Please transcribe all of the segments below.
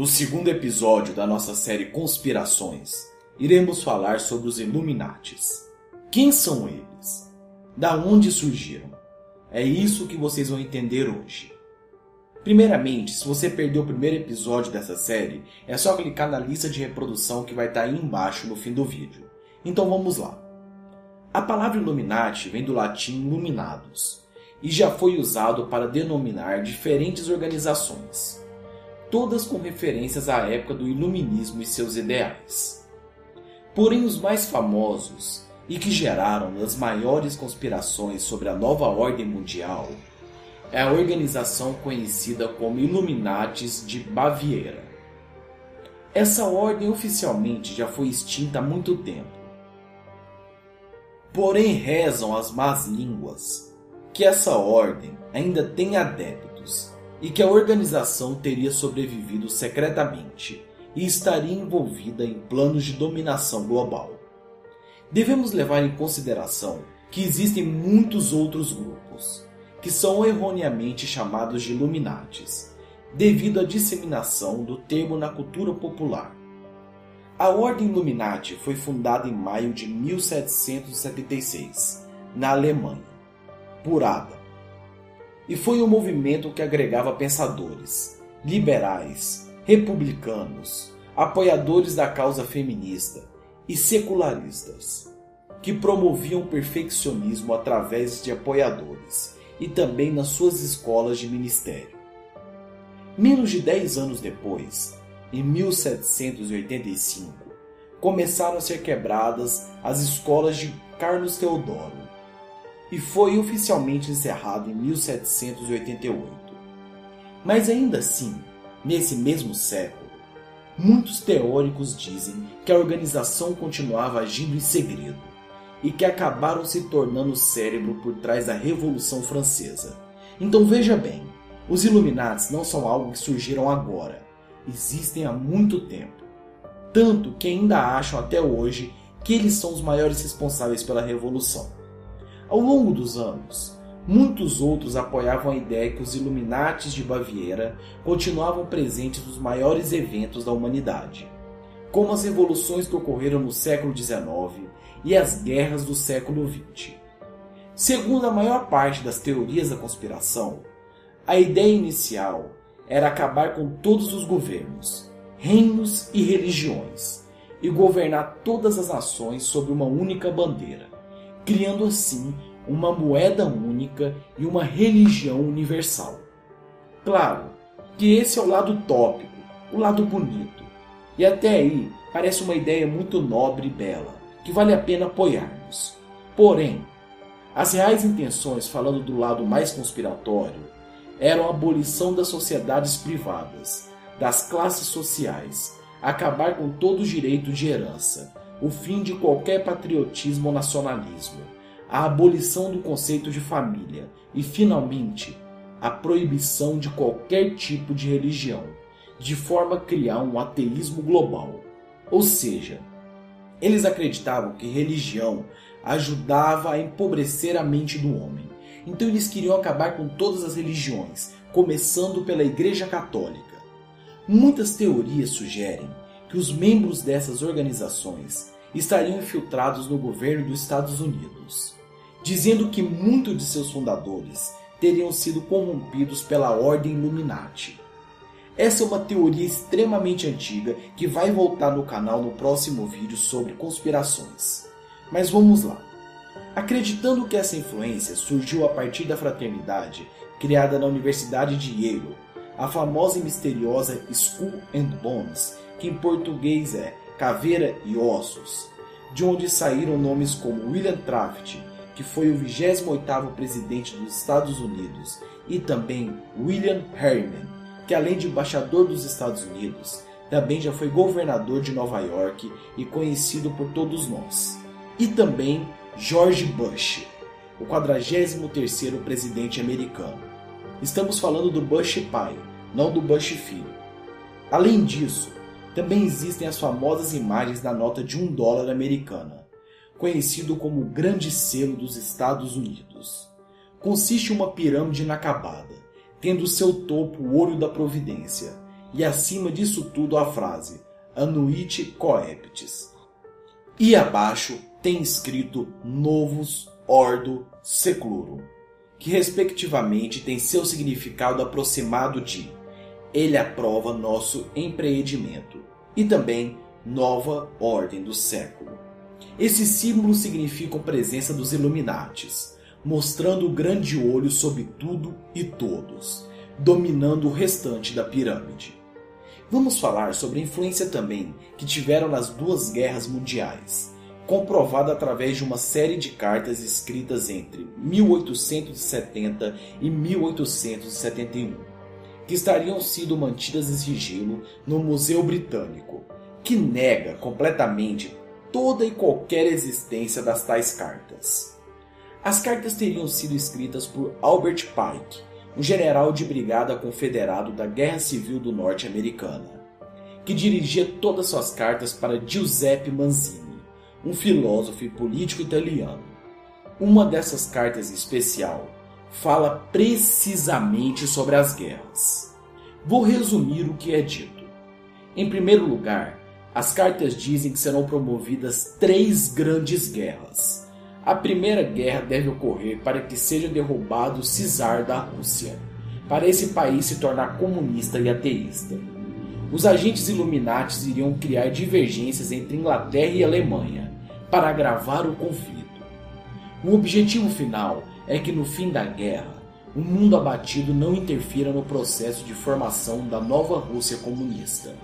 No segundo episódio da nossa série Conspirações, iremos falar sobre os Illuminates. Quem são eles? Da onde surgiram? É isso que vocês vão entender hoje. Primeiramente, se você perdeu o primeiro episódio dessa série, é só clicar na lista de reprodução que vai estar aí embaixo no fim do vídeo. Então vamos lá. A palavra Illuminati vem do latim Illuminados e já foi usado para denominar diferentes organizações todas com referências à época do Iluminismo e seus ideais. Porém, os mais famosos e que geraram as maiores conspirações sobre a nova ordem mundial é a organização conhecida como Illuminates de Baviera. Essa ordem oficialmente já foi extinta há muito tempo. Porém, rezam as más línguas que essa ordem ainda tem adeptos e que a organização teria sobrevivido secretamente e estaria envolvida em planos de dominação global. Devemos levar em consideração que existem muitos outros grupos, que são erroneamente chamados de Illuminates, devido à disseminação do termo na cultura popular. A Ordem Illuminati foi fundada em maio de 1776, na Alemanha, por Adam, e foi um movimento que agregava pensadores, liberais, republicanos, apoiadores da causa feminista e secularistas, que promoviam o perfeccionismo através de apoiadores e também nas suas escolas de ministério. Menos de 10 anos depois, em 1785, começaram a ser quebradas as escolas de Carlos Teodoro, e foi oficialmente encerrado em 1788. Mas ainda assim, nesse mesmo século, muitos teóricos dizem que a organização continuava agindo em segredo e que acabaram se tornando o cérebro por trás da Revolução Francesa. Então veja bem, os Illuminates não são algo que surgiram agora, existem há muito tempo. Tanto que ainda acham até hoje que eles são os maiores responsáveis pela Revolução. Ao longo dos anos, muitos outros apoiavam a ideia que os Illuminates de Baviera continuavam presentes nos maiores eventos da humanidade, como as revoluções que ocorreram no século XIX e as guerras do século XX. Segundo a maior parte das teorias da conspiração, a ideia inicial era acabar com todos os governos, reinos e religiões e governar todas as nações sob uma única bandeira criando assim uma moeda única e uma religião universal. Claro que esse é o lado tópico, o lado bonito. E até aí parece uma ideia muito nobre e bela, que vale a pena apoiarmos. Porém, as reais intenções, falando do lado mais conspiratório, eram a abolição das sociedades privadas, das classes sociais, acabar com todo o direito de herança, o fim de qualquer patriotismo ou nacionalismo, a abolição do conceito de família e, finalmente, a proibição de qualquer tipo de religião, de forma a criar um ateísmo global. Ou seja, eles acreditavam que religião ajudava a empobrecer a mente do homem. Então eles queriam acabar com todas as religiões, começando pela Igreja Católica. Muitas teorias sugerem que os membros dessas organizações estariam infiltrados no governo dos Estados Unidos, dizendo que muitos de seus fundadores teriam sido corrompidos pela Ordem Illuminati. Essa é uma teoria extremamente antiga que vai voltar no canal no próximo vídeo sobre conspirações. Mas vamos lá. Acreditando que essa influência surgiu a partir da fraternidade criada na Universidade de Yale, a famosa e misteriosa Skull and Bones, que em português é Caveira e Ossos, de onde saíram nomes como William Taft, que foi o 28º presidente dos Estados Unidos, e também William Harriman, que além de embaixador dos Estados Unidos, também já foi governador de Nova York e conhecido por todos nós. E também George Bush, o 43º presidente americano. Estamos falando do Bush pai, não do Bush filho. Além disso, também existem as famosas imagens da nota de um dólar americana, conhecido como o Grande Selo dos Estados Unidos. Consiste em uma pirâmide inacabada, tendo seu topo o Olho da Providência, e acima disso tudo a frase Anuit coeptis. E abaixo tem escrito Novus Ordo Seclorum, que respectivamente tem seu significado aproximado de Ele aprova nosso empreendimento e também Nova Ordem do Século. Esses símbolos significam presença dos Illuminates, mostrando o grande olho sobre tudo e todos, dominando o restante da pirâmide. Vamos falar sobre a influência também que tiveram nas duas guerras mundiais, comprovada através de uma série de cartas escritas entre 1870 e 1871, que estariam sido mantidas em sigilo no Museu Britânico, que nega completamente toda e qualquer existência das tais cartas. As cartas teriam sido escritas por Albert Pike, um general de brigada confederado da Guerra Civil do Norte Americana, que dirigia todas suas cartas para Giuseppe Manzini, um filósofo e político italiano. Uma dessas cartas em especial fala precisamente sobre as guerras. Vou resumir o que é dito. Em primeiro lugar, as cartas dizem que serão promovidas três grandes guerras. A primeira guerra deve ocorrer para que seja derrubado o czar da Rússia, para esse país se tornar comunista e ateísta. Os agentes Illuminatis iriam criar divergências entre Inglaterra e Alemanha para agravar o conflito. O objetivo final é que no fim da guerra, o mundo abatido não interfira no processo de formação da nova Rússia comunista.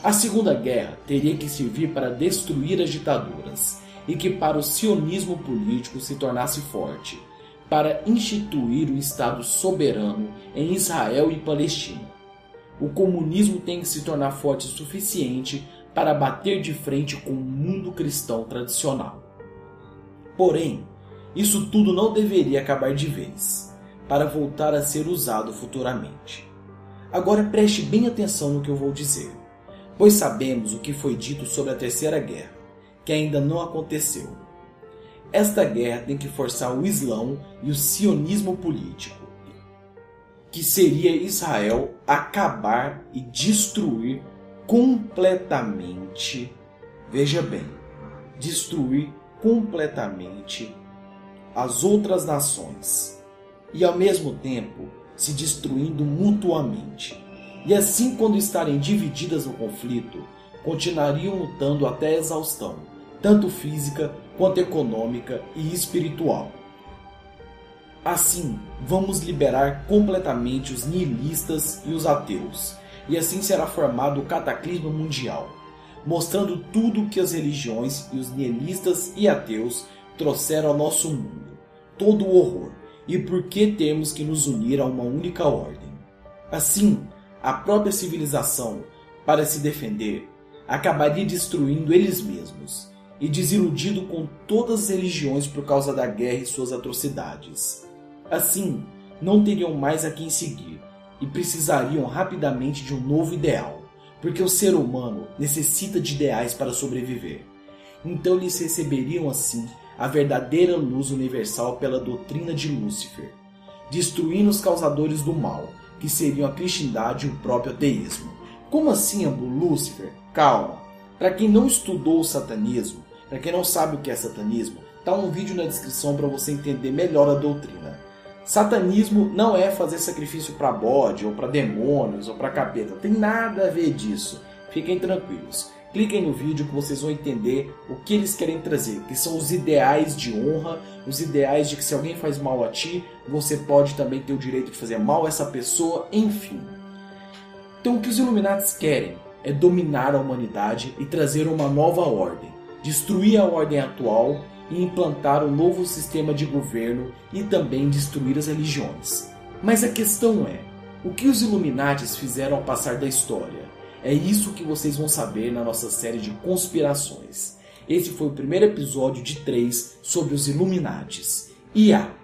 A Segunda Guerra teria que servir para destruir as ditaduras e que para o sionismo político se tornasse forte, para instituir o Estado soberano em Israel e Palestina. O comunismo tem que se tornar forte o suficiente para bater de frente com o mundo cristão tradicional. Porém, isso tudo não deveria acabar de vez, para voltar a ser usado futuramente. Agora preste bem atenção no que eu vou dizer pois sabemos o que foi dito sobre a Terceira Guerra, que ainda não aconteceu. Esta guerra tem que forçar o Islão e o sionismo político, que seria Israel acabar e destruir completamente, veja bem, destruir completamente as outras nações e ao mesmo tempo se destruindo mutuamente e assim, quando estarem divididas no conflito, continuariam lutando até a exaustão, tanto física quanto econômica e espiritual. Assim, vamos liberar completamente os nihilistas e os ateus, e assim será formado o cataclismo mundial, mostrando tudo que as religiões e os nihilistas e ateus trouxeram ao nosso mundo, todo o horror, e por que temos que nos unir a uma única ordem. Assim, a própria civilização para se defender, acabaria destruindo eles mesmos e desiludido com todas as religiões por causa da guerra e suas atrocidades. Assim, não teriam mais a quem seguir e precisariam rapidamente de um novo ideal, porque o ser humano necessita de ideais para sobreviver. Então eles receberiam assim a verdadeira luz universal pela doutrina de Lúcifer, destruindo os causadores do mal que seriam a cristandade e o próprio ateísmo. Como assim, Ambu Lúcifer? Calma. Para quem não estudou o satanismo, para quem não sabe o que é satanismo, tá um vídeo na descrição para você entender melhor a doutrina. Satanismo não é fazer sacrifício para bode, ou para demônios, ou para capeta. Tem nada a ver disso. Fiquem tranquilos. Cliquem no vídeo que vocês vão entender o que eles querem trazer, que são os ideais de honra, os ideais de que se alguém faz mal a ti, você pode também ter o direito de fazer mal a essa pessoa, enfim. Então o que os Illuminati querem é dominar a humanidade e trazer uma nova ordem, destruir a ordem atual e implantar um novo sistema de governo e também destruir as religiões. Mas a questão é, o que os Illuminates fizeram ao passar da história? É isso que vocês vão saber na nossa série de conspirações. Esse foi o primeiro episódio de três sobre os Illuminates. E ah,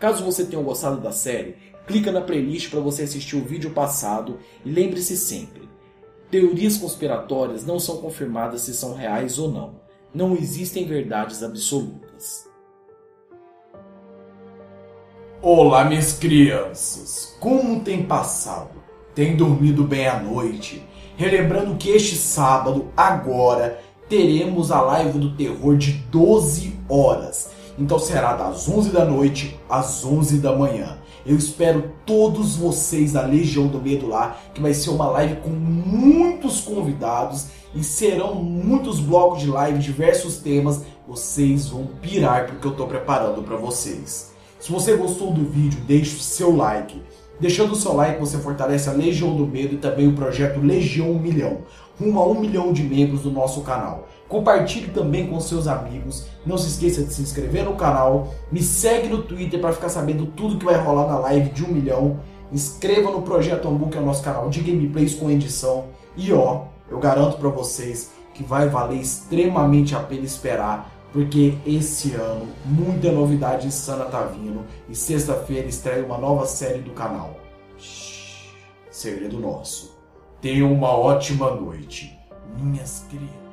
caso você tenha gostado da série, clica na playlist para você assistir o vídeo passado e lembre-se sempre: teorias conspiratórias não são confirmadas se são reais ou não. Não existem verdades absolutas. Olá, minhas crianças! Como tem passado? tem dormido bem à noite. Relembrando que este sábado, agora, teremos a live do terror de 12 horas. Então será das 11 da noite às 11 da manhã. Eu espero todos vocês da Legião do Medo lá, que vai ser uma live com muitos convidados e serão muitos blocos de live, diversos temas. Vocês vão pirar porque eu estou preparando para vocês. Se você gostou do vídeo, deixe o seu like. Deixando o seu like, você fortalece a Legião do Medo e também o projeto Legião 1 Milhão, rumo a 1 milhão de membros do nosso canal. Compartilhe também com seus amigos. Não se esqueça de se inscrever no canal. Me segue no Twitter para ficar sabendo tudo que vai rolar na live de 1 milhão. Inscreva no Projeto Ambu, que é o nosso canal de gameplays com edição. E ó, eu garanto para vocês que vai valer extremamente a pena esperar porque esse ano muita novidade insana tá vindo e sexta-feira estreia uma nova série do canal. Shhh, segredo nosso. Tenham uma ótima noite, minhas crianças.